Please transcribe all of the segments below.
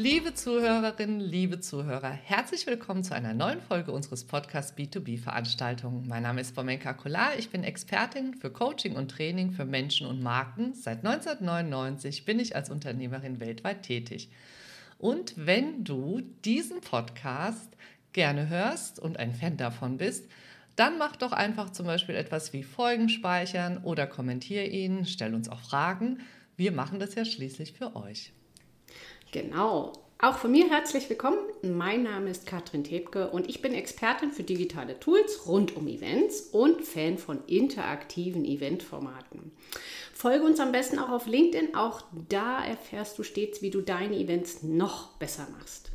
Liebe Zuhörerinnen, liebe Zuhörer, herzlich willkommen zu einer neuen Folge unseres Podcasts B2B Veranstaltungen. Mein Name ist Bomenka Kolar, ich bin Expertin für Coaching und Training für Menschen und Marken. Seit 1999 bin ich als Unternehmerin weltweit tätig. Und wenn du diesen Podcast gerne hörst und ein Fan davon bist, dann mach doch einfach zum Beispiel etwas wie Folgen speichern oder kommentier ihn, stell uns auch Fragen. Wir machen das ja schließlich für euch. Genau. Auch von mir herzlich willkommen. Mein Name ist Katrin Tebke und ich bin Expertin für digitale Tools rund um Events und Fan von interaktiven Eventformaten. Folge uns am besten auch auf LinkedIn. Auch da erfährst du stets, wie du deine Events noch besser machst.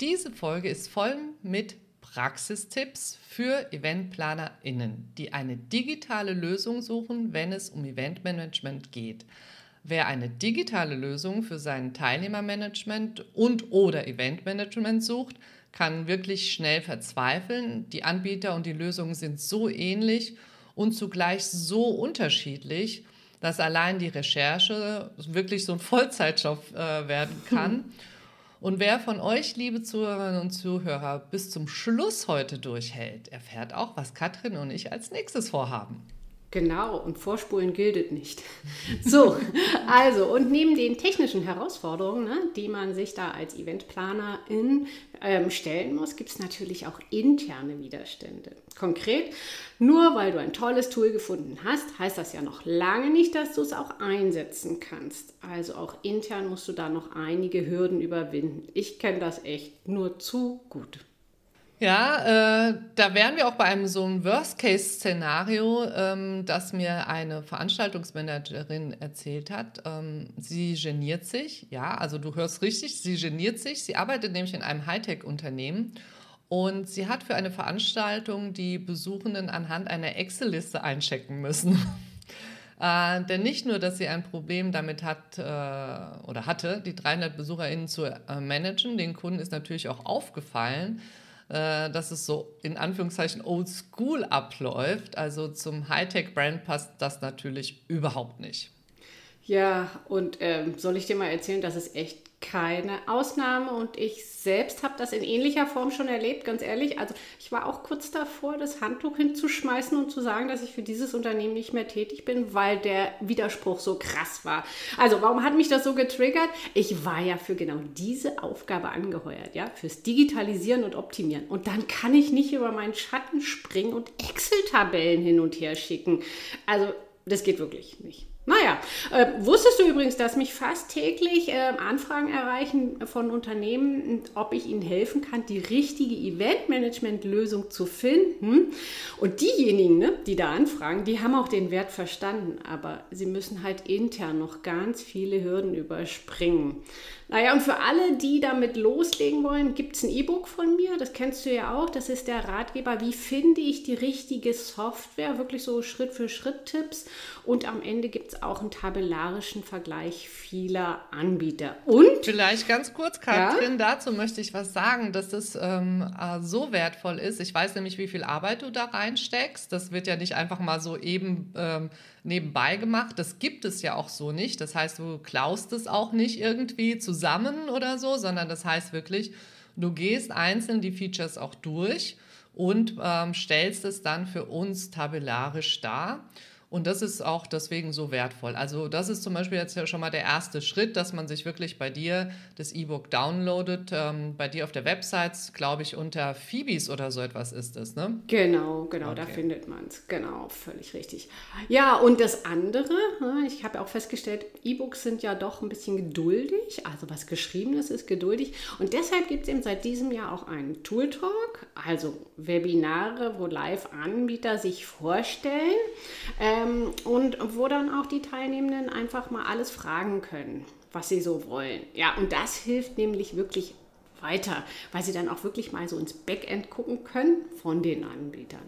Diese Folge ist voll mit Praxistipps für EventplanerInnen, die eine digitale Lösung suchen, wenn es um Eventmanagement geht. Wer eine digitale Lösung für sein Teilnehmermanagement und oder Eventmanagement sucht, kann wirklich schnell verzweifeln. Die Anbieter und die Lösungen sind so ähnlich und zugleich so unterschiedlich, dass allein die Recherche wirklich so ein Vollzeitjob äh, werden kann. Und wer von euch, liebe Zuhörerinnen und Zuhörer, bis zum Schluss heute durchhält, erfährt auch, was Katrin und ich als nächstes vorhaben. Genau, und Vorspulen gilt nicht. So, also, und neben den technischen Herausforderungen, ne, die man sich da als Eventplanerin ähm, stellen muss, gibt es natürlich auch interne Widerstände. Konkret, nur weil du ein tolles Tool gefunden hast, heißt das ja noch lange nicht, dass du es auch einsetzen kannst. Also auch intern musst du da noch einige Hürden überwinden. Ich kenne das echt nur zu gut. Ja, äh, da wären wir auch bei einem so einem Worst-Case-Szenario, ähm, das mir eine Veranstaltungsmanagerin erzählt hat. Ähm, sie geniert sich, ja, also du hörst richtig, sie geniert sich. Sie arbeitet nämlich in einem Hightech-Unternehmen und sie hat für eine Veranstaltung die Besuchenden anhand einer Excel-Liste einchecken müssen. Äh, denn nicht nur, dass sie ein Problem damit hat äh, oder hatte, die 300 BesucherInnen zu äh, managen, den Kunden ist natürlich auch aufgefallen, äh, dass es so in Anführungszeichen old school abläuft. Also zum Hightech-Brand passt das natürlich überhaupt nicht. Ja, und ähm, soll ich dir mal erzählen, dass es echt keine Ausnahme und ich selbst habe das in ähnlicher Form schon erlebt, ganz ehrlich. Also ich war auch kurz davor, das Handtuch hinzuschmeißen und zu sagen, dass ich für dieses Unternehmen nicht mehr tätig bin, weil der Widerspruch so krass war. Also warum hat mich das so getriggert? Ich war ja für genau diese Aufgabe angeheuert, ja, fürs Digitalisieren und Optimieren. Und dann kann ich nicht über meinen Schatten springen und Excel-Tabellen hin und her schicken. Also das geht wirklich nicht. Naja, äh, wusstest du übrigens, dass mich fast täglich äh, Anfragen erreichen von Unternehmen, ob ich ihnen helfen kann, die richtige Eventmanagement-Lösung zu finden? Und diejenigen, ne, die da anfragen, die haben auch den Wert verstanden, aber sie müssen halt intern noch ganz viele Hürden überspringen. Naja, und für alle, die damit loslegen wollen, gibt es ein E-Book von mir, das kennst du ja auch, das ist der Ratgeber, wie finde ich die richtige Software, wirklich so Schritt für Schritt Tipps und am Ende gibt es auch einen tabellarischen Vergleich vieler Anbieter. Und vielleicht ganz kurz, Katrin, ja? dazu möchte ich was sagen, dass das ähm, äh, so wertvoll ist. Ich weiß nämlich, wie viel Arbeit du da reinsteckst. Das wird ja nicht einfach mal so eben ähm, nebenbei gemacht. Das gibt es ja auch so nicht. Das heißt, du klaust es auch nicht irgendwie zusammen oder so, sondern das heißt wirklich, du gehst einzeln die Features auch durch und ähm, stellst es dann für uns tabellarisch dar. Und das ist auch deswegen so wertvoll. Also das ist zum Beispiel jetzt ja schon mal der erste Schritt, dass man sich wirklich bei dir das E-Book downloadet. Ähm, bei dir auf der Website, glaube ich, unter Phoebes oder so etwas ist es, ne? Genau, genau, okay. da findet man es. Genau, völlig richtig. Ja, und das andere, ne, ich habe auch festgestellt, E-Books sind ja doch ein bisschen geduldig. Also was Geschriebenes ist geduldig. Und deshalb gibt es eben seit diesem Jahr auch einen Tool Talk, also Webinare, wo Live-Anbieter sich vorstellen. Äh, ähm, und wo dann auch die Teilnehmenden einfach mal alles fragen können, was sie so wollen. Ja, und das hilft nämlich wirklich weiter, weil sie dann auch wirklich mal so ins Backend gucken können von den Anbietern.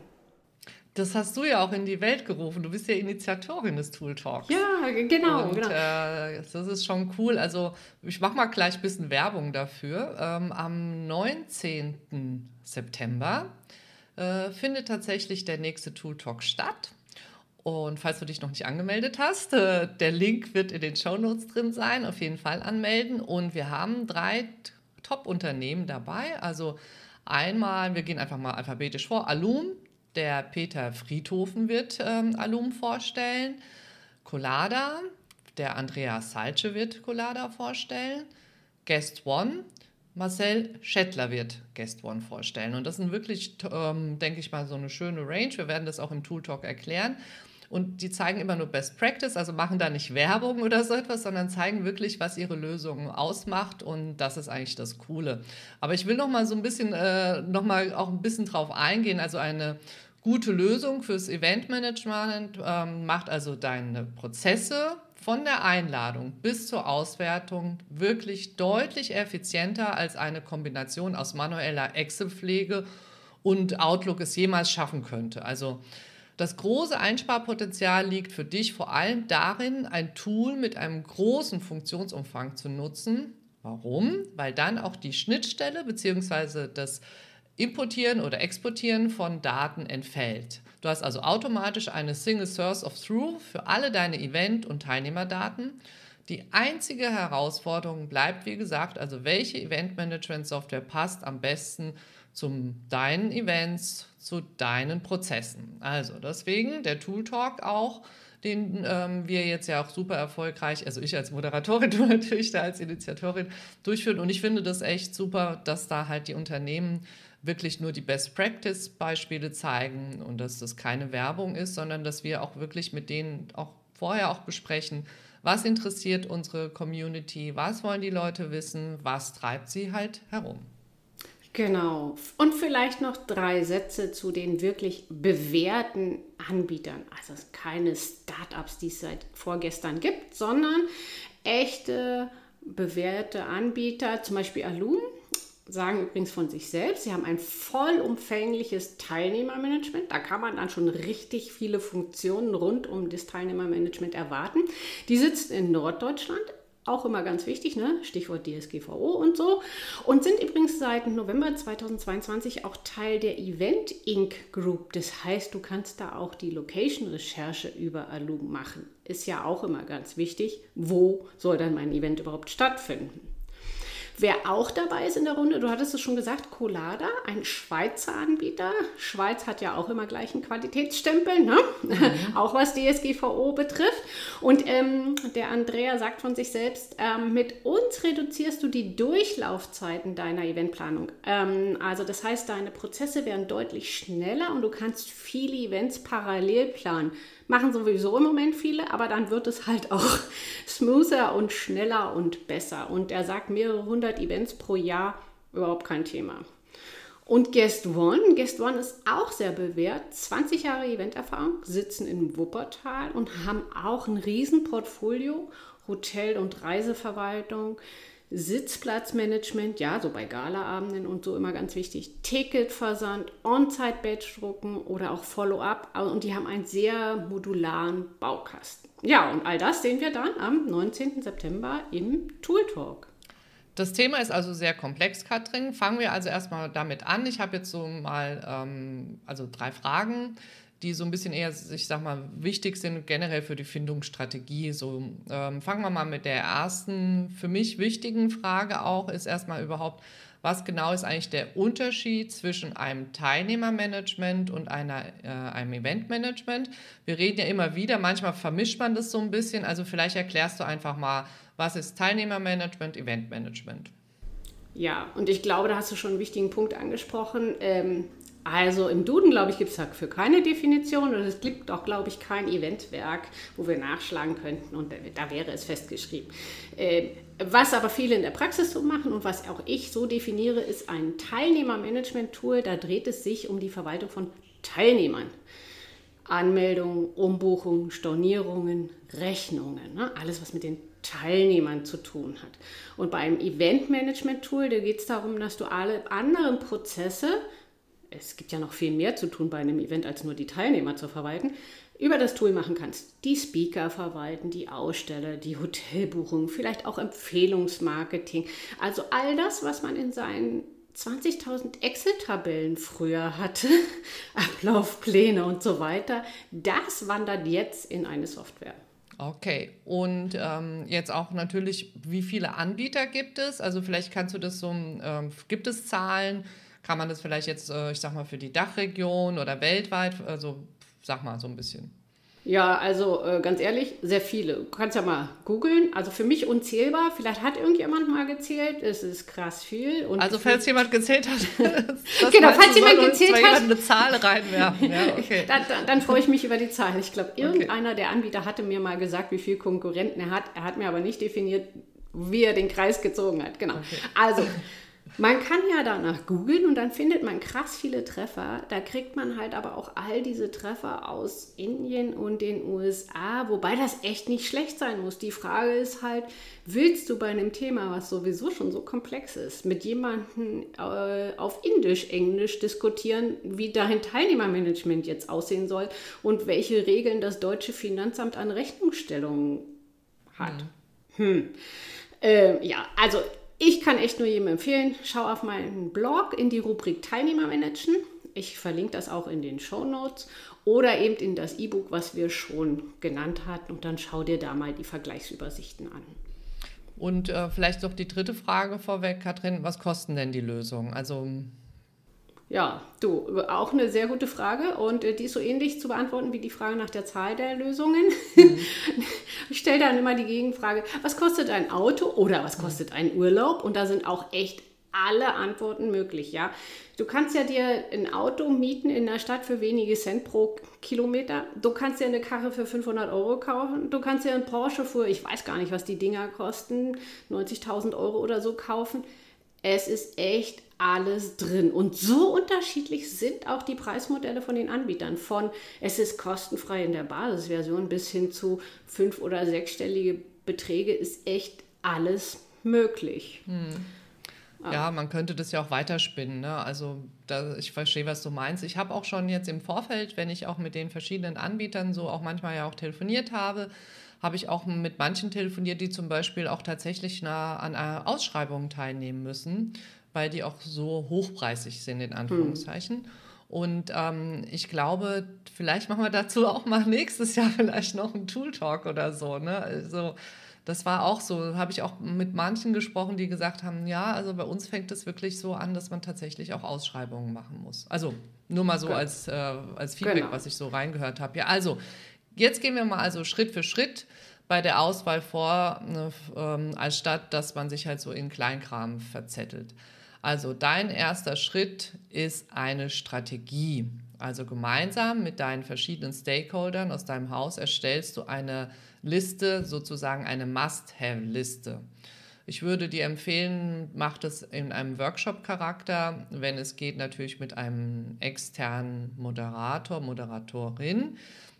Das hast du ja auch in die Welt gerufen. Du bist ja Initiatorin des Tool Talks. Ja, genau. Und, genau. Äh, das ist schon cool. Also ich mache mal gleich ein bisschen Werbung dafür. Ähm, am 19. September äh, findet tatsächlich der nächste Tool Talk statt. Und falls du dich noch nicht angemeldet hast, äh, der Link wird in den Show Notes drin sein. Auf jeden Fall anmelden. Und wir haben drei Top-Unternehmen dabei. Also einmal, wir gehen einfach mal alphabetisch vor. Alum, der Peter Friedhofen wird ähm, Alum vorstellen. Colada, der Andreas Salce wird Colada vorstellen. Guest One, Marcel Schettler wird Guest One vorstellen. Und das sind wirklich, ähm, denke ich mal, so eine schöne Range. Wir werden das auch im Tool Talk erklären. Und die zeigen immer nur Best Practice, also machen da nicht Werbung oder so etwas, sondern zeigen wirklich, was ihre Lösung ausmacht. Und das ist eigentlich das Coole. Aber ich will noch mal so ein bisschen, äh, noch mal auch ein bisschen drauf eingehen. Also eine gute Lösung fürs Eventmanagement ähm, macht also deine Prozesse von der Einladung bis zur Auswertung wirklich deutlich effizienter als eine Kombination aus manueller Excel-Pflege und Outlook es jemals schaffen könnte. Also das große Einsparpotenzial liegt für dich vor allem darin, ein Tool mit einem großen Funktionsumfang zu nutzen. Warum? Weil dann auch die Schnittstelle bzw. das Importieren oder Exportieren von Daten entfällt. Du hast also automatisch eine Single Source of Truth für alle deine Event- und Teilnehmerdaten. Die einzige Herausforderung bleibt, wie gesagt, also welche Event-Management-Software passt am besten zu deinen Events, zu deinen Prozessen. Also deswegen der Tool Talk auch, den ähm, wir jetzt ja auch super erfolgreich, also ich als Moderatorin, du natürlich da als Initiatorin durchführen. Und ich finde das echt super, dass da halt die Unternehmen wirklich nur die Best-Practice-Beispiele zeigen und dass das keine Werbung ist, sondern dass wir auch wirklich mit denen auch vorher auch besprechen, was interessiert unsere Community, was wollen die Leute wissen, was treibt sie halt herum. Genau. Und vielleicht noch drei Sätze zu den wirklich bewährten Anbietern. Also keine Startups, die es seit vorgestern gibt, sondern echte bewährte Anbieter, zum Beispiel Alum, sagen übrigens von sich selbst, sie haben ein vollumfängliches Teilnehmermanagement. Da kann man dann schon richtig viele Funktionen rund um das Teilnehmermanagement erwarten. Die sitzt in Norddeutschland, auch immer ganz wichtig, ne? Stichwort DSGVO und so. Und sind übrigens seit November 2022 auch Teil der Event Inc. Group. Das heißt, du kannst da auch die Location-Recherche über Alum machen. Ist ja auch immer ganz wichtig, wo soll dann mein Event überhaupt stattfinden. Wer auch dabei ist in der Runde, du hattest es schon gesagt, Colada, ein Schweizer Anbieter. Schweiz hat ja auch immer gleich einen Qualitätsstempel, ne? Mhm. auch was DSGVO betrifft. Und ähm, der Andrea sagt von sich selbst, ähm, mit uns reduzierst du die Durchlaufzeiten deiner Eventplanung. Ähm, also das heißt, deine Prozesse werden deutlich schneller und du kannst viele Events parallel planen. Machen sowieso im Moment viele, aber dann wird es halt auch smoother und schneller und besser. Und er sagt mehrere hundert Events pro Jahr, überhaupt kein Thema. Und Guest One, Guest One ist auch sehr bewährt, 20 Jahre Eventerfahrung, sitzen in Wuppertal und haben auch ein Riesenportfolio, Hotel- und Reiseverwaltung, Sitzplatzmanagement, ja, so bei Galaabenden und so immer ganz wichtig. Ticketversand, On-Site-Badge drucken oder auch Follow-up. Und die haben einen sehr modularen Baukasten. Ja, und all das sehen wir dann am 19. September im Tool Talk. Das Thema ist also sehr komplex, Katrin. Fangen wir also erstmal damit an. Ich habe jetzt so mal ähm, also drei Fragen die so ein bisschen eher, ich sag mal, wichtig sind generell für die Findungsstrategie. So ähm, fangen wir mal mit der ersten, für mich wichtigen Frage auch, ist erstmal überhaupt, was genau ist eigentlich der Unterschied zwischen einem Teilnehmermanagement und einer, äh, einem Eventmanagement? Wir reden ja immer wieder, manchmal vermischt man das so ein bisschen. Also vielleicht erklärst du einfach mal, was ist Teilnehmermanagement, Eventmanagement? Ja, und ich glaube, da hast du schon einen wichtigen Punkt angesprochen. Ähm, also im Duden, glaube ich, gibt es dafür keine Definition und es gibt auch, glaube ich, kein Eventwerk, wo wir nachschlagen könnten und da wäre es festgeschrieben. Äh, was aber viele in der Praxis so machen und was auch ich so definiere, ist ein Teilnehmermanagement-Tool. Da dreht es sich um die Verwaltung von Teilnehmern. Anmeldungen, Umbuchungen, Stornierungen, Rechnungen, ne? alles, was mit den Teilnehmern zu tun hat. Und bei einem Eventmanagement-Tool, da geht es darum, dass du alle anderen Prozesse es gibt ja noch viel mehr zu tun bei einem Event, als nur die Teilnehmer zu verwalten, über das Tool machen kannst. Die Speaker verwalten, die Aussteller, die Hotelbuchung, vielleicht auch Empfehlungsmarketing. Also all das, was man in seinen 20.000 Excel-Tabellen früher hatte, Ablaufpläne und so weiter, das wandert jetzt in eine Software. Okay, und ähm, jetzt auch natürlich, wie viele Anbieter gibt es? Also vielleicht kannst du das so, ähm, gibt es Zahlen? Kann man das vielleicht jetzt, äh, ich sag mal, für die Dachregion oder weltweit, also sag mal so ein bisschen. Ja, also äh, ganz ehrlich, sehr viele. Du kannst ja mal googeln. Also für mich unzählbar. Vielleicht hat irgendjemand mal gezählt. Es ist krass viel. Und also falls jemand gezählt hat. genau, falls jemand gezählt hat. eine Zahl reinwerfen. Ja, okay. dann, dann, dann, freue ich mich über die Zahlen. Ich glaube, irgendeiner okay. der Anbieter hatte mir mal gesagt, wie viele Konkurrenten er hat. Er hat mir aber nicht definiert, wie er den Kreis gezogen hat. Genau. Okay. Also man kann ja danach googeln und dann findet man krass viele Treffer. Da kriegt man halt aber auch all diese Treffer aus Indien und den USA, wobei das echt nicht schlecht sein muss. Die Frage ist halt, willst du bei einem Thema, was sowieso schon so komplex ist, mit jemandem äh, auf Indisch, Englisch diskutieren, wie dein Teilnehmermanagement jetzt aussehen soll und welche Regeln das deutsche Finanzamt an Rechnungsstellungen hat? Hm. hm. Äh, ja, also ich kann echt nur jedem empfehlen, schau auf meinen Blog in die Rubrik Teilnehmer managen. Ich verlinke das auch in den Show Notes oder eben in das E-Book, was wir schon genannt hatten. Und dann schau dir da mal die Vergleichsübersichten an. Und äh, vielleicht noch die dritte Frage vorweg, Katrin, was kosten denn die Lösungen? Also ja, du, auch eine sehr gute Frage und äh, die ist so ähnlich zu beantworten wie die Frage nach der Zahl der Lösungen. Mhm. ich stelle dann immer die Gegenfrage, was kostet ein Auto oder was kostet ein Urlaub? Und da sind auch echt alle Antworten möglich, ja. Du kannst ja dir ein Auto mieten in der Stadt für wenige Cent pro Kilometer. Du kannst dir eine Karre für 500 Euro kaufen. Du kannst dir einen Porsche für, ich weiß gar nicht, was die Dinger kosten, 90.000 Euro oder so kaufen. Es ist echt alles drin. Und so unterschiedlich sind auch die Preismodelle von den Anbietern. Von es ist kostenfrei in der Basisversion bis hin zu fünf- oder sechsstellige Beträge ist echt alles möglich. Hm. Ja, man könnte das ja auch weiterspinnen. Ne? Also da, ich verstehe, was du meinst. Ich habe auch schon jetzt im Vorfeld, wenn ich auch mit den verschiedenen Anbietern so auch manchmal ja auch telefoniert habe, habe ich auch mit manchen telefoniert, die zum Beispiel auch tatsächlich nah an Ausschreibungen teilnehmen müssen, weil die auch so hochpreisig sind, in Anführungszeichen. Mhm. Und ähm, ich glaube, vielleicht machen wir dazu auch mal nächstes Jahr vielleicht noch einen Tool-Talk oder so. Ne? Also das war auch so, habe ich auch mit manchen gesprochen, die gesagt haben, ja, also bei uns fängt es wirklich so an, dass man tatsächlich auch Ausschreibungen machen muss. Also nur mal so okay. als, äh, als Feedback, genau. was ich so reingehört habe. Ja, also Jetzt gehen wir mal also Schritt für Schritt bei der Auswahl vor, ne, ähm, als statt, dass man sich halt so in Kleinkram verzettelt. Also dein erster Schritt ist eine Strategie. Also gemeinsam mit deinen verschiedenen Stakeholdern aus deinem Haus erstellst du eine Liste, sozusagen eine Must-Have-Liste. Ich würde dir empfehlen, mach das in einem Workshop-Charakter, wenn es geht, natürlich mit einem externen Moderator, Moderatorin.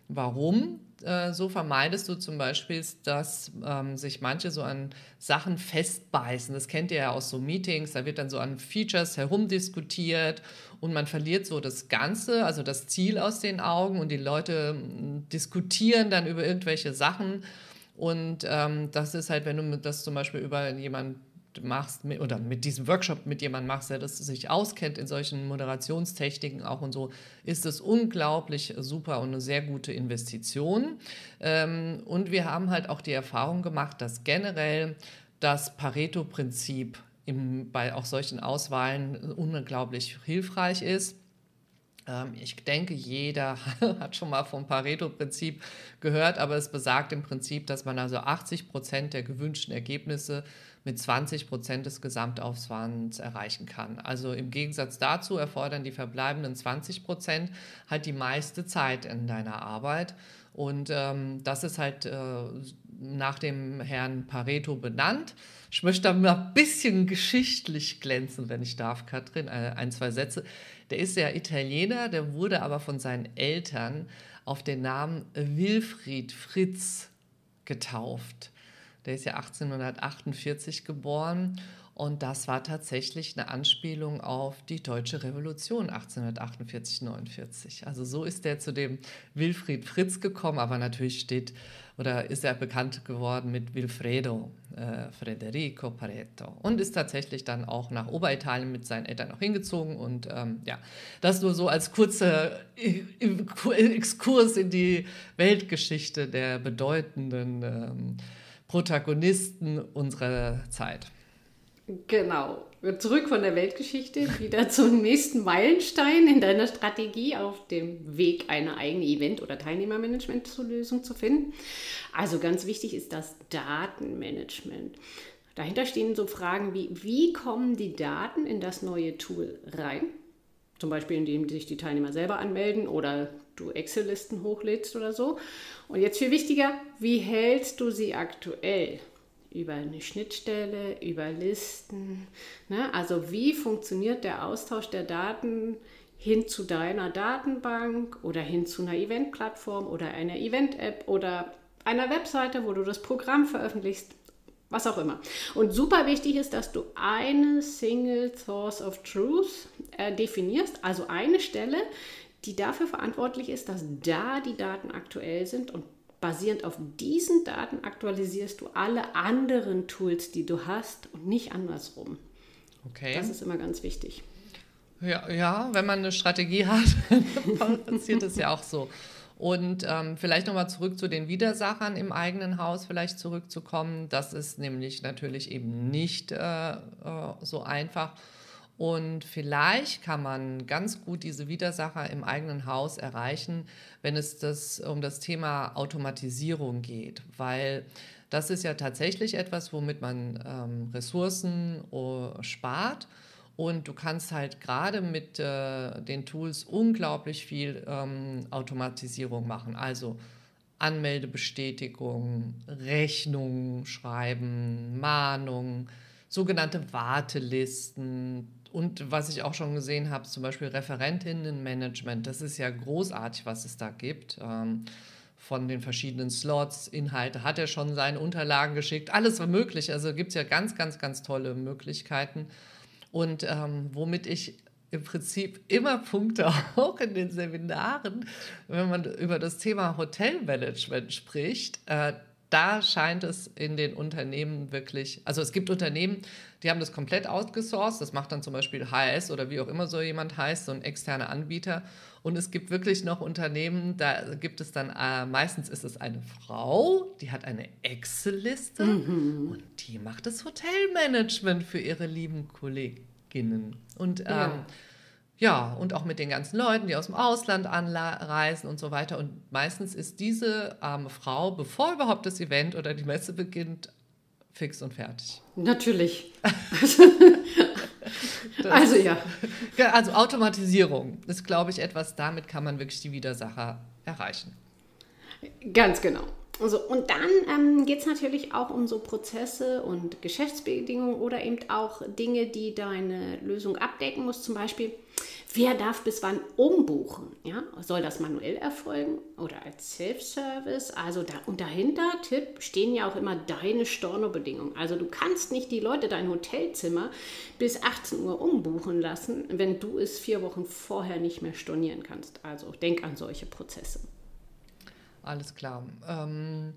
Warum? Äh, so vermeidest du zum Beispiel, dass ähm, sich manche so an Sachen festbeißen. Das kennt ihr ja aus so Meetings, da wird dann so an Features herumdiskutiert und man verliert so das Ganze, also das Ziel aus den Augen und die Leute diskutieren dann über irgendwelche Sachen. Und ähm, das ist halt, wenn du das zum Beispiel über jemanden machst mit, oder mit diesem Workshop mit jemandem machst, der das sich auskennt in solchen Moderationstechniken auch und so, ist es unglaublich super und eine sehr gute Investition. Ähm, und wir haben halt auch die Erfahrung gemacht, dass generell das Pareto-Prinzip bei auch solchen Auswahlen unglaublich hilfreich ist. Ähm, ich denke, jeder hat schon mal vom Pareto-Prinzip gehört, aber es besagt im Prinzip, dass man also 80 Prozent der gewünschten Ergebnisse mit 20 Prozent des Gesamtaufwands erreichen kann. Also im Gegensatz dazu erfordern die verbleibenden 20 Prozent halt die meiste Zeit in deiner Arbeit. Und ähm, das ist halt äh, nach dem Herrn Pareto benannt. Ich möchte da mal ein bisschen geschichtlich glänzen, wenn ich darf, Katrin, äh, ein, zwei Sätze. Der ist ja Italiener, der wurde aber von seinen Eltern auf den Namen Wilfried Fritz getauft. Der ist ja 1848 geboren Und das war tatsächlich eine Anspielung auf die Deutsche Revolution 1848-49. Also so ist er zu dem Wilfried Fritz gekommen, aber natürlich steht oder ist er bekannt geworden mit Wilfredo äh, Federico Pareto und ist tatsächlich dann auch nach Oberitalien mit seinen Eltern auch hingezogen. Und ähm, ja, das nur so als kurzer Exkurs in die Weltgeschichte der bedeutenden ähm, Protagonisten unserer Zeit. Genau. Zurück von der Weltgeschichte wieder zum nächsten Meilenstein in deiner Strategie auf dem Weg, eine eigene Event- oder Teilnehmermanagement-Lösung zu finden. Also ganz wichtig ist das Datenmanagement. Dahinter stehen so Fragen wie, wie kommen die Daten in das neue Tool rein? Zum Beispiel, indem sich die Teilnehmer selber anmelden oder du Excel-Listen hochlädst oder so. Und jetzt viel wichtiger, wie hältst du sie aktuell? über eine Schnittstelle, über Listen. Ne? Also wie funktioniert der Austausch der Daten hin zu deiner Datenbank oder hin zu einer Event-Plattform oder einer Event-App oder einer Webseite, wo du das Programm veröffentlichst, was auch immer. Und super wichtig ist, dass du eine Single Source of Truth äh, definierst, also eine Stelle, die dafür verantwortlich ist, dass da die Daten aktuell sind und basierend auf diesen Daten aktualisierst du alle anderen Tools, die du hast und nicht andersrum. Okay. Das ist immer ganz wichtig. Ja, ja wenn man eine Strategie hat, passiert es ja auch so. Und ähm, vielleicht nochmal zurück zu den Widersachern im eigenen Haus vielleicht zurückzukommen. Das ist nämlich natürlich eben nicht äh, äh, so einfach. Und vielleicht kann man ganz gut diese Widersacher im eigenen Haus erreichen, wenn es das, um das Thema Automatisierung geht, weil das ist ja tatsächlich etwas, womit man ähm, Ressourcen uh, spart. Und du kannst halt gerade mit äh, den Tools unglaublich viel ähm, Automatisierung machen. Also Anmeldebestätigung, Rechnungen schreiben, Mahnungen, sogenannte Wartelisten, und was ich auch schon gesehen habe, zum Beispiel Referentinnenmanagement, das ist ja großartig, was es da gibt. Ähm, von den verschiedenen Slots, Inhalte, hat er schon seine Unterlagen geschickt, alles war möglich. Also gibt es ja ganz, ganz, ganz tolle Möglichkeiten. Und ähm, womit ich im Prinzip immer Punkte auch in den Seminaren, wenn man über das Thema Hotelmanagement spricht, äh, da scheint es in den Unternehmen wirklich, also es gibt Unternehmen, die haben das komplett outgesourced. Das macht dann zum Beispiel HS oder wie auch immer so jemand heißt, so ein externer Anbieter. Und es gibt wirklich noch Unternehmen, da gibt es dann, äh, meistens ist es eine Frau, die hat eine Excel-Liste mhm. und die macht das Hotelmanagement für ihre lieben Kolleginnen. Und ähm, ja. Ja. und auch mit den ganzen Leuten, die aus dem Ausland anreisen und so weiter. Und meistens ist diese arme Frau, bevor überhaupt das Event oder die Messe beginnt, fix und fertig. Natürlich. also ja. Also Automatisierung ist, glaube ich, etwas, damit kann man wirklich die Widersacher erreichen. Ganz genau. Also, und dann ähm, geht es natürlich auch um so Prozesse und Geschäftsbedingungen oder eben auch Dinge, die deine Lösung abdecken muss. Zum Beispiel, wer darf bis wann umbuchen? Ja? Soll das manuell erfolgen oder als Self-Service? Also da, und dahinter, Tipp, stehen ja auch immer deine Stornobedingungen. Also du kannst nicht die Leute dein Hotelzimmer bis 18 Uhr umbuchen lassen, wenn du es vier Wochen vorher nicht mehr stornieren kannst. Also denk an solche Prozesse. Alles klar. Ähm,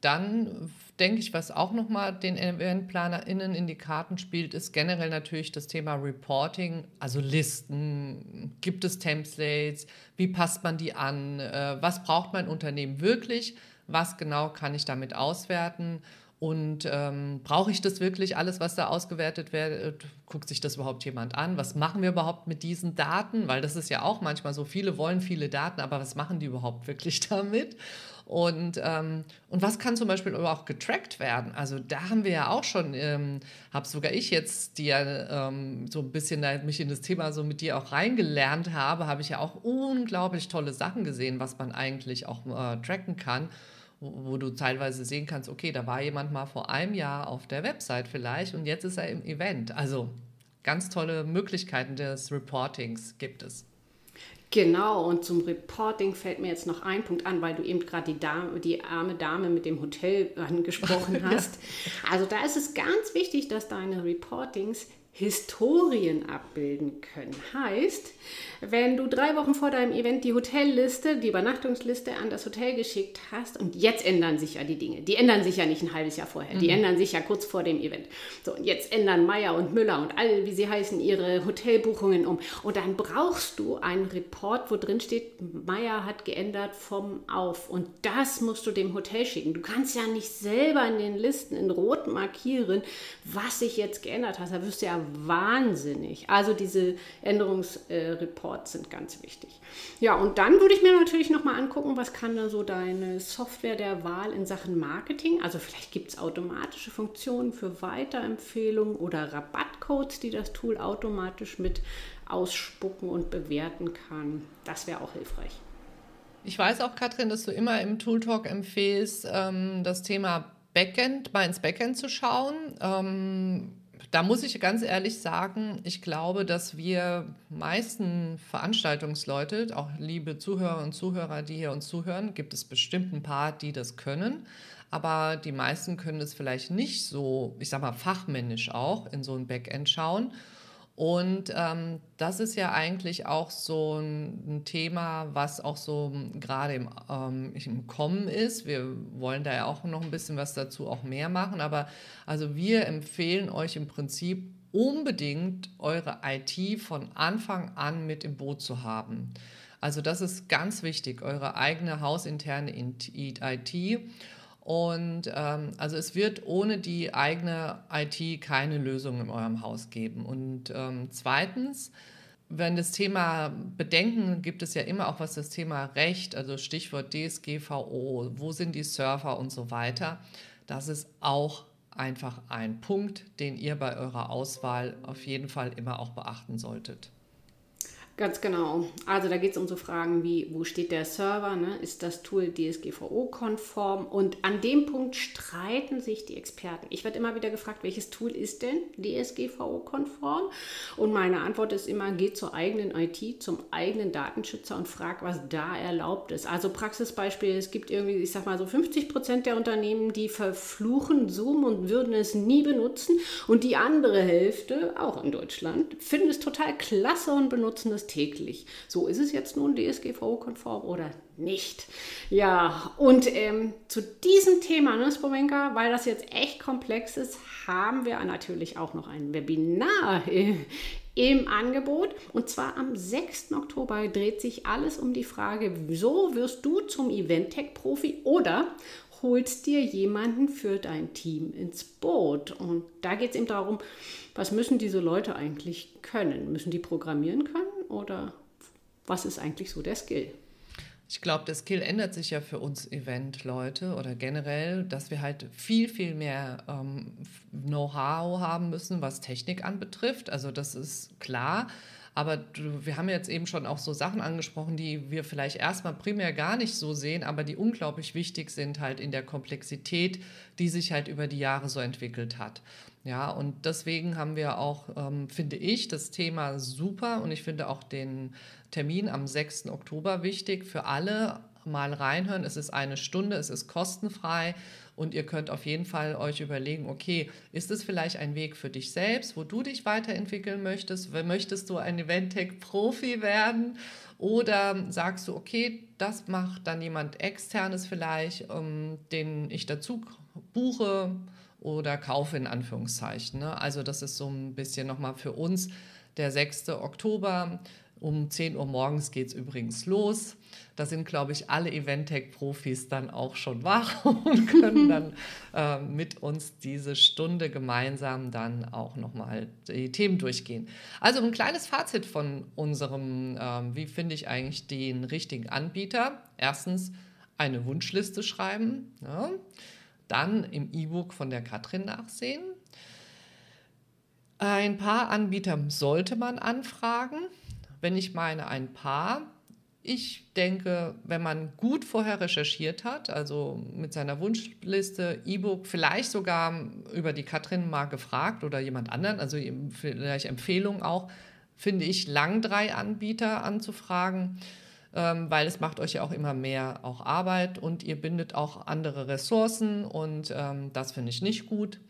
dann denke ich, was auch nochmal den EventplanerInnen in die Karten spielt, ist generell natürlich das Thema Reporting, also Listen. Gibt es Templates? Wie passt man die an? Äh, was braucht mein Unternehmen wirklich? Was genau kann ich damit auswerten? Und ähm, brauche ich das wirklich, alles, was da ausgewertet wird? Guckt sich das überhaupt jemand an? Was machen wir überhaupt mit diesen Daten? Weil das ist ja auch manchmal so, viele wollen viele Daten, aber was machen die überhaupt wirklich damit? Und, ähm, und was kann zum Beispiel auch getrackt werden? Also da haben wir ja auch schon, ähm, habe sogar ich jetzt, die ja ähm, so ein bisschen da, mich in das Thema so mit dir auch reingelernt habe, habe ich ja auch unglaublich tolle Sachen gesehen, was man eigentlich auch äh, tracken kann wo, du teilweise sehen kannst, okay, da war jemand mal vor einem Jahr auf der Website vielleicht und jetzt ist er im Event. Also ganz tolle Möglichkeiten des Reportings gibt es. Genau, und zum Reporting fällt mir jetzt noch ein Punkt an, weil du eben gerade die, Dame, die arme Dame mit dem Hotel angesprochen hast. ja. Also da ist es ganz wichtig, dass deine Reportings Historien abbilden können. Heißt, wenn du drei Wochen vor deinem Event die Hotelliste, die Übernachtungsliste an das Hotel geschickt hast und jetzt ändern sich ja die Dinge. Die ändern sich ja nicht ein halbes Jahr vorher, die mhm. ändern sich ja kurz vor dem Event. So, und jetzt ändern Meier und Müller und all, wie sie heißen, ihre Hotelbuchungen um. Und dann brauchst du einen Report, wo drin steht, Meier hat geändert vom Auf. Und das musst du dem Hotel schicken. Du kannst ja nicht selber in den Listen in Rot markieren, was sich jetzt geändert hat. Da wirst du ja wahnsinnig. Also diese Änderungsreports sind ganz wichtig. Ja, und dann würde ich mir natürlich nochmal angucken, was kann da so deine Software der Wahl in Sachen Marketing, also vielleicht gibt es automatische Funktionen für Weiterempfehlungen oder Rabattcodes, die das Tool automatisch mit ausspucken und bewerten kann. Das wäre auch hilfreich. Ich weiß auch, Katrin, dass du immer im Tool Talk empfehlst, ähm, das Thema Backend, mal ins Backend zu schauen. Da muss ich ganz ehrlich sagen, ich glaube, dass wir meisten Veranstaltungsleute, auch liebe Zuhörer und Zuhörer, die hier uns zuhören, gibt es bestimmt ein paar, die das können. Aber die meisten können es vielleicht nicht so, ich sag mal, fachmännisch auch in so ein Backend schauen. Und ähm, das ist ja eigentlich auch so ein, ein Thema, was auch so gerade im, ähm, im, Kommen ist. Wir wollen da ja auch noch ein bisschen was dazu auch mehr machen. Aber also wir empfehlen euch im Prinzip unbedingt eure IT von Anfang an mit im Boot zu haben. Also das ist ganz wichtig, eure eigene hausinterne IT. Und ähm, also es wird ohne die eigene IT keine Lösung in eurem Haus geben. Und ähm, zweitens, wenn das Thema Bedenken gibt es ja immer auch was das Thema Recht, also Stichwort DSGVO, wo sind die Server und so weiter. Das ist auch einfach ein Punkt, den ihr bei eurer Auswahl auf jeden Fall immer auch beachten solltet. Ganz genau. Also da geht es um so Fragen wie, wo steht der Server? Ne? Ist das Tool DSGVO-konform? Und an dem Punkt streiten sich die Experten. Ich werde immer wieder gefragt, welches Tool ist denn DSGVO-konform? Und meine Antwort ist immer, geht zur eigenen IT, zum eigenen Datenschützer und frag, was da erlaubt ist. Also Praxisbeispiel, es gibt irgendwie, ich sag mal so 50 Prozent der Unternehmen, die verfluchen Zoom und würden es nie benutzen. Und die andere Hälfte, auch in Deutschland, finden es total klasse und benutzen es täglich. So ist es jetzt nun DSGVO-konform oder nicht? Ja, und ähm, zu diesem Thema, ne, Spomenka, weil das jetzt echt komplex ist, haben wir natürlich auch noch ein Webinar im Angebot. Und zwar am 6. Oktober dreht sich alles um die Frage, wieso wirst du zum Event-Tech-Profi oder holst dir jemanden für dein Team ins Boot. Und da geht es eben darum, was müssen diese Leute eigentlich können? Müssen die programmieren können oder was ist eigentlich so der Skill? Ich glaube, der Skill ändert sich ja für uns Event-Leute oder generell, dass wir halt viel, viel mehr ähm, Know-how haben müssen, was Technik anbetrifft. Also das ist klar. Aber du, wir haben jetzt eben schon auch so Sachen angesprochen, die wir vielleicht erstmal primär gar nicht so sehen, aber die unglaublich wichtig sind halt in der Komplexität, die sich halt über die Jahre so entwickelt hat. Ja, und deswegen haben wir auch, ähm, finde ich, das Thema super und ich finde auch den Termin am 6. Oktober wichtig für alle. Mal reinhören. Es ist eine Stunde, es ist kostenfrei und ihr könnt auf jeden Fall euch überlegen, okay, ist es vielleicht ein Weg für dich selbst, wo du dich weiterentwickeln möchtest? Möchtest du ein Event-Tech-Profi werden? Oder sagst du, okay, das macht dann jemand externes vielleicht, um, ähm, den ich dazu buche oder kaufe in Anführungszeichen. Ne? Also das ist so ein bisschen nochmal für uns der 6. Oktober. Um 10 Uhr morgens geht es übrigens los. Da sind, glaube ich, alle Eventec-Profis dann auch schon wach und können dann äh, mit uns diese Stunde gemeinsam dann auch nochmal die Themen durchgehen. Also ein kleines Fazit von unserem, äh, wie finde ich eigentlich den richtigen Anbieter? Erstens eine Wunschliste schreiben. Ja dann im E-Book von der Katrin nachsehen. Ein paar Anbieter sollte man anfragen. Wenn ich meine ein paar, ich denke, wenn man gut vorher recherchiert hat, also mit seiner Wunschliste, E-Book, vielleicht sogar über die Katrin mal gefragt oder jemand anderen, also vielleicht Empfehlungen auch, finde ich, lang drei Anbieter anzufragen, ähm, weil es macht euch ja auch immer mehr auch Arbeit und ihr bindet auch andere Ressourcen und ähm, das finde ich nicht gut.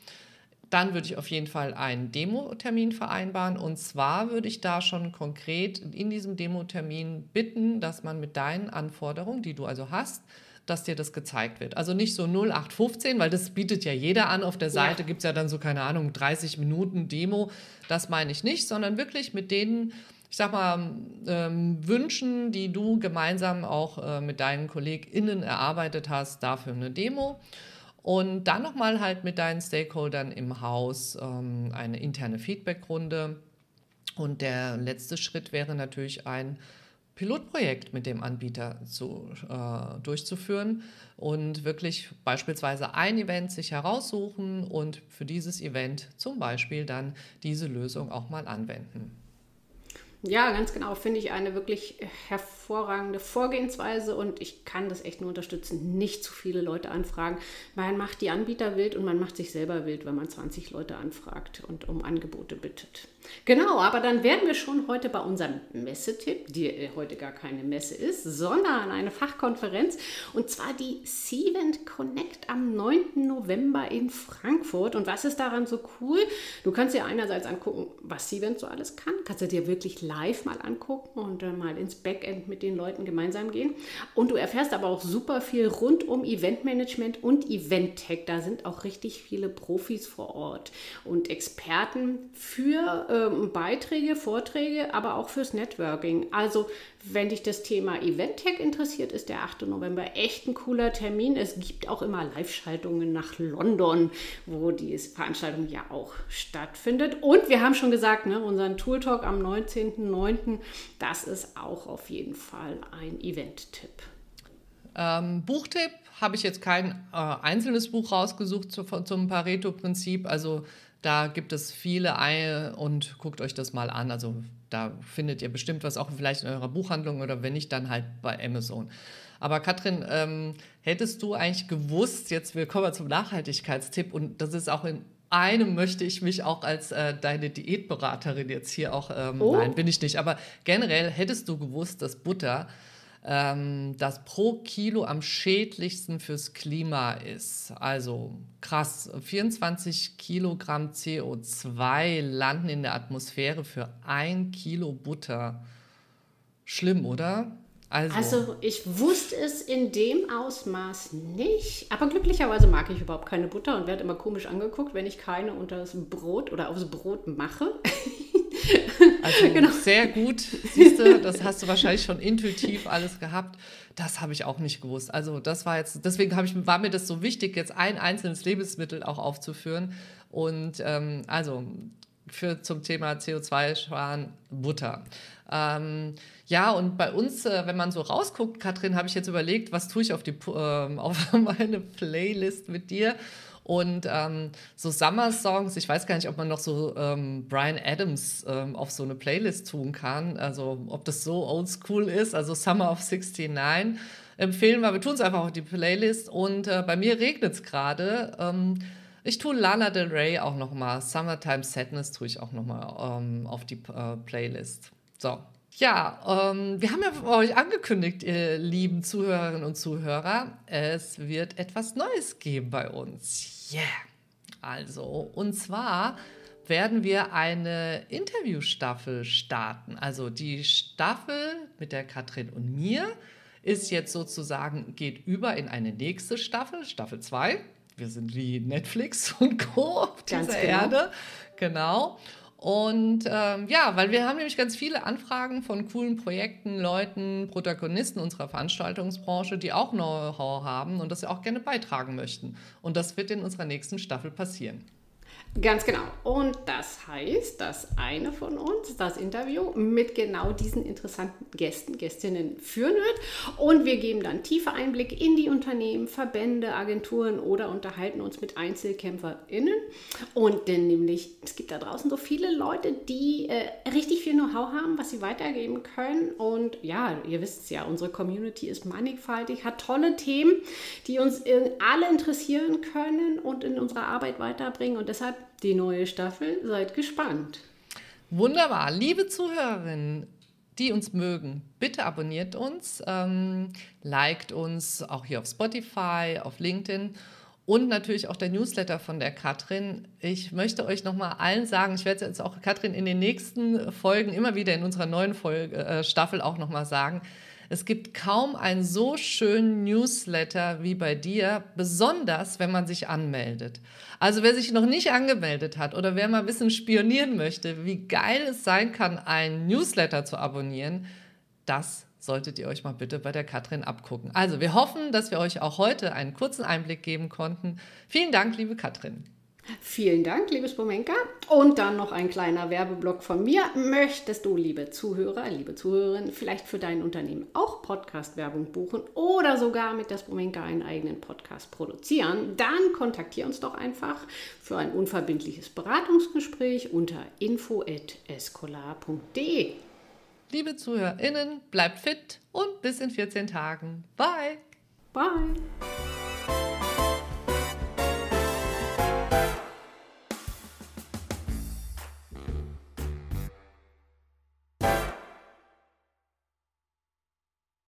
Dann würde ich auf jeden Fall einen Demo-Termin vereinbaren. Und zwar würde ich da schon konkret in diesem Demo-Termin bitten, dass man mit deinen Anforderungen, die du also hast, dass dir das gezeigt wird. Also nicht so 0815, weil das bietet ja jeder an. Auf der Seite ja. gibt es ja dann so, keine Ahnung, 30 Minuten Demo. Das meine ich nicht, sondern wirklich mit denen, ich sag mal, ähm, Wünschen, die du gemeinsam auch äh, mit deinen KollegInnen erarbeitet hast, dafür eine Demo. Und dann nochmal halt mit deinen Stakeholdern im Haus ähm, eine interne Feedbackrunde. Und der letzte Schritt wäre natürlich ein Pilotprojekt mit dem Anbieter zu, äh, durchzuführen und wirklich beispielsweise ein Event sich heraussuchen und für dieses Event zum Beispiel dann diese Lösung auch mal anwenden. Ja, ganz genau, finde ich eine wirklich hervorragende Vorgehensweise und ich kann das echt nur unterstützen. Nicht zu viele Leute anfragen. Man macht die Anbieter wild und man macht sich selber wild, wenn man 20 Leute anfragt und um Angebote bittet. Genau, aber dann wären wir schon heute bei unserem Messetipp, die heute gar keine Messe ist, sondern eine Fachkonferenz und zwar die Cvent Connect am 9. November in Frankfurt. Und was ist daran so cool? Du kannst dir einerseits angucken, was Cvent so alles kann, kannst du dir wirklich live mal angucken und dann mal ins Backend mit den Leuten gemeinsam gehen. Und du erfährst aber auch super viel rund um Eventmanagement und Event-Tech. Da sind auch richtig viele Profis vor Ort und Experten für ähm, Beiträge, Vorträge, aber auch fürs Networking. Also wenn dich das Thema Event-Tech interessiert, ist der 8. November echt ein cooler Termin. Es gibt auch immer Live-Schaltungen nach London, wo die Veranstaltung ja auch stattfindet. Und wir haben schon gesagt, ne, unseren Tool Talk am 19.09., das ist auch auf jeden Fall ein Event-Tipp. Ähm, Buchtipp habe ich jetzt kein äh, einzelnes Buch rausgesucht zu, zum Pareto-Prinzip. Also da gibt es viele Ei und guckt euch das mal an. Also da findet ihr bestimmt was auch vielleicht in eurer Buchhandlung oder wenn nicht, dann halt bei Amazon. Aber Katrin, ähm, hättest du eigentlich gewusst, jetzt willkommen zum Nachhaltigkeitstipp und das ist auch in einem möchte ich mich auch als äh, deine Diätberaterin jetzt hier auch, ähm, oh. nein, bin ich nicht, aber generell hättest du gewusst, dass Butter ähm, das pro Kilo am schädlichsten fürs Klima ist. Also krass, 24 Kilogramm CO2 landen in der Atmosphäre für ein Kilo Butter. Schlimm, oder? Also. also. ich wusste es in dem Ausmaß nicht, aber glücklicherweise mag ich überhaupt keine Butter und werde immer komisch angeguckt, wenn ich keine unter das Brot oder aufs Brot mache. Also genau. sehr gut, siehst du, das hast du wahrscheinlich schon intuitiv alles gehabt. Das habe ich auch nicht gewusst. Also das war jetzt, deswegen ich, war mir das so wichtig, jetzt ein einzelnes Lebensmittel auch aufzuführen. Und ähm, also für zum Thema CO2-Sparen Butter. Ähm, ja, und bei uns, äh, wenn man so rausguckt, Katrin, habe ich jetzt überlegt, was tue ich auf, die, äh, auf meine Playlist mit dir? Und ähm, so Summer-Songs, ich weiß gar nicht, ob man noch so ähm, Brian Adams ähm, auf so eine Playlist tun kann. Also ob das so oldschool ist, also Summer of 69 empfehlen wir. Wir tun es einfach auf die Playlist. Und äh, bei mir regnet es gerade. Ähm, ich tue Lana Del Rey auch noch mal. Summertime Sadness tue ich auch noch mal ähm, auf die äh, Playlist. So, ja, ähm, wir haben ja euch angekündigt, ihr lieben Zuhörerinnen und Zuhörer, es wird etwas Neues geben bei uns. Yeah! Also, und zwar werden wir eine Interviewstaffel starten. Also die Staffel mit der Katrin und mir ist jetzt sozusagen, geht über in eine nächste Staffel, Staffel 2. Wir sind wie Netflix und Co. auf dieser genau. Erde. Genau. Und ähm, ja, weil wir haben nämlich ganz viele Anfragen von coolen Projekten, Leuten, Protagonisten unserer Veranstaltungsbranche, die auch Know-how haben und das auch gerne beitragen möchten. Und das wird in unserer nächsten Staffel passieren. Ganz genau. Und das heißt, dass eine von uns das Interview mit genau diesen interessanten Gästen, Gästinnen führen wird. Und wir geben dann tiefe Einblick in die Unternehmen, Verbände, Agenturen oder unterhalten uns mit EinzelkämpferInnen. Und denn nämlich, es gibt da draußen so viele Leute, die äh, richtig viel Know-how haben, was sie weitergeben können. Und ja, ihr wisst es ja, unsere Community ist mannigfaltig, hat tolle Themen, die uns alle interessieren können und in unserer Arbeit weiterbringen. Und deshalb die neue Staffel. Seid gespannt. Wunderbar. Liebe Zuhörerinnen, die uns mögen, bitte abonniert uns, ähm, liked uns auch hier auf Spotify, auf LinkedIn und natürlich auch der Newsletter von der Katrin. Ich möchte euch nochmal allen sagen, ich werde jetzt auch Katrin in den nächsten Folgen immer wieder in unserer neuen Folge, äh, Staffel auch nochmal sagen, es gibt kaum einen so schönen Newsletter wie bei dir, besonders wenn man sich anmeldet. Also wer sich noch nicht angemeldet hat oder wer mal ein bisschen spionieren möchte, wie geil es sein kann, einen Newsletter zu abonnieren, das solltet ihr euch mal bitte bei der Katrin abgucken. Also wir hoffen, dass wir euch auch heute einen kurzen Einblick geben konnten. Vielen Dank, liebe Katrin. Vielen Dank, liebes Bomenka. Und dann noch ein kleiner Werbeblock von mir. Möchtest du, liebe Zuhörer, liebe Zuhörerinnen, vielleicht für dein Unternehmen auch Podcast-Werbung buchen oder sogar mit der Spomenka einen eigenen Podcast produzieren? Dann kontaktiere uns doch einfach für ein unverbindliches Beratungsgespräch unter info.escolar.de. Liebe ZuhörerInnen, bleibt fit und bis in 14 Tagen. Bye! Bye!